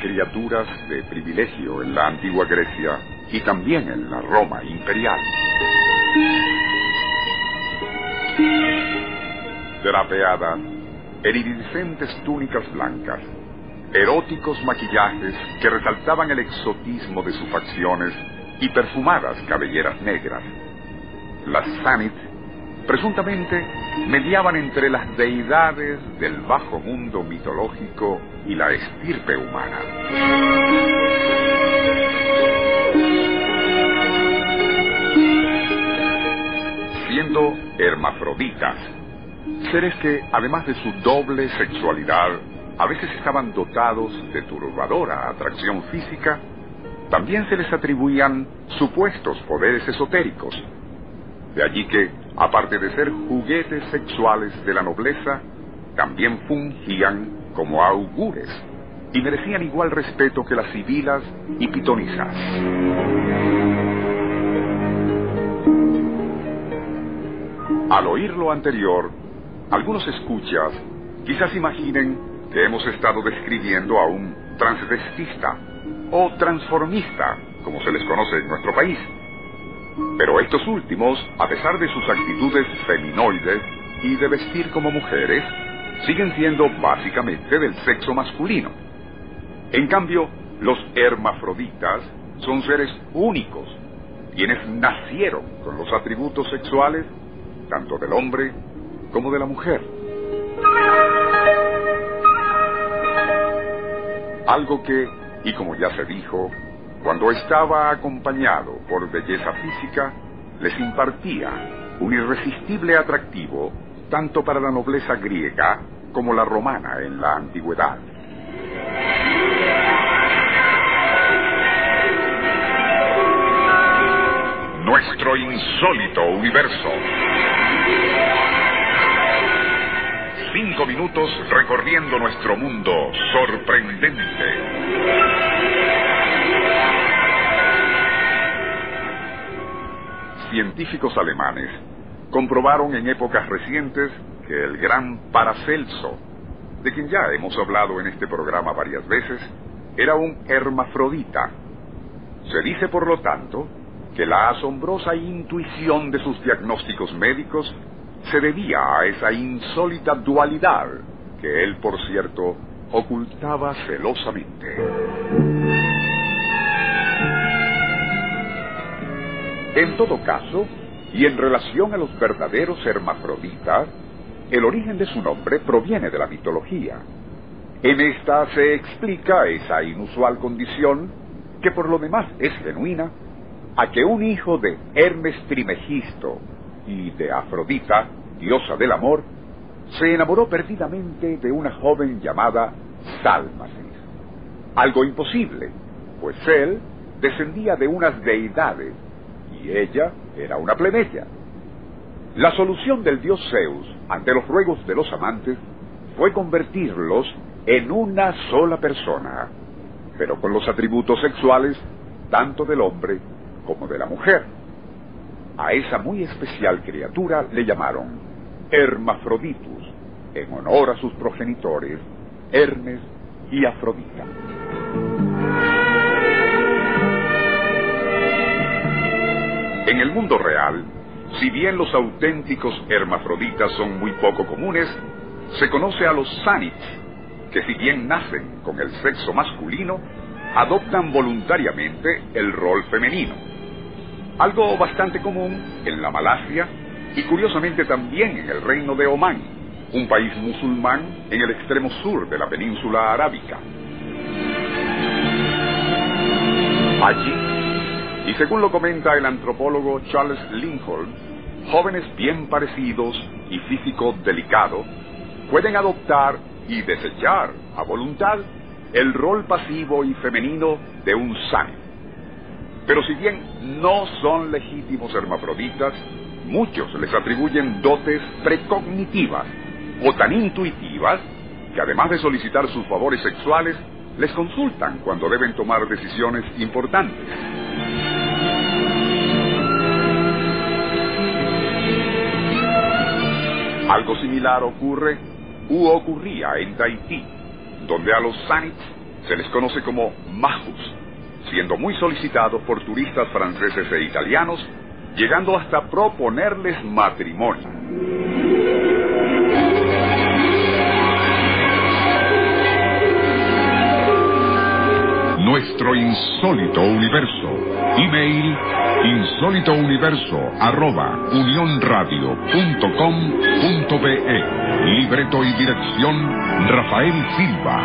criaturas de privilegio en la antigua Grecia y también en la Roma imperial. Drapeadas en iridiscentes túnicas blancas, eróticos maquillajes que resaltaban el exotismo de sus facciones y perfumadas cabelleras negras. Las Sanit presuntamente mediaban entre las deidades del bajo mundo mitológico y la estirpe humana. Siendo hermafroditas, seres que, además de su doble sexualidad, a veces estaban dotados de turbadora atracción física, también se les atribuían supuestos poderes esotéricos. De allí que, aparte de ser juguetes sexuales de la nobleza, también fungían como augures y merecían igual respeto que las sibilas y pitonisas. Al oír lo anterior, algunos escuchas quizás imaginen que hemos estado describiendo a un transvestista o transformista, como se les conoce en nuestro país. Pero estos últimos, a pesar de sus actitudes feminoides y de vestir como mujeres, siguen siendo básicamente del sexo masculino. En cambio, los hermafroditas son seres únicos, quienes nacieron con los atributos sexuales tanto del hombre como de la mujer. Algo que, y como ya se dijo, cuando estaba acompañado por belleza física, les impartía un irresistible atractivo tanto para la nobleza griega como la romana en la antigüedad. Nuestro insólito universo. Cinco minutos recorriendo nuestro mundo sorprendente. Científicos alemanes comprobaron en épocas recientes que el gran Paracelso, de quien ya hemos hablado en este programa varias veces, era un hermafrodita. Se dice, por lo tanto, que la asombrosa intuición de sus diagnósticos médicos se debía a esa insólita dualidad que él, por cierto, ocultaba celosamente. En todo caso, y en relación a los verdaderos hermafroditas, el origen de su nombre proviene de la mitología. En esta se explica esa inusual condición, que por lo demás es genuina, a que un hijo de Hermes Trimegisto y de Afrodita, diosa del amor, se enamoró perdidamente de una joven llamada Salmacis. Algo imposible, pues él descendía de unas deidades y ella era una plebeya. La solución del dios Zeus ante los ruegos de los amantes fue convertirlos en una sola persona, pero con los atributos sexuales tanto del hombre como de la mujer. A esa muy especial criatura le llamaron Hermafroditus, en honor a sus progenitores, Hermes y Afrodita. En el mundo real, si bien los auténticos hermafroditas son muy poco comunes, se conoce a los sanits, que si bien nacen con el sexo masculino, adoptan voluntariamente el rol femenino. Algo bastante común en la Malasia y curiosamente también en el reino de Omán, un país musulmán en el extremo sur de la península arábica. Allí, según lo comenta el antropólogo Charles Lincoln, jóvenes bien parecidos y físico delicado pueden adoptar y desechar a voluntad el rol pasivo y femenino de un sani. Pero si bien no son legítimos hermafroditas, muchos les atribuyen dotes precognitivas o tan intuitivas que además de solicitar sus favores sexuales, les consultan cuando deben tomar decisiones importantes. Algo similar ocurre u ocurría en Tahití, donde a los Sanits Se les conoce como majus, siendo muy solicitados por turistas franceses e italianos, llegando hasta proponerles matrimonio. Insólito universo. Email insólitouniverso arroba unionradio.com.be Libreto y dirección Rafael Silva.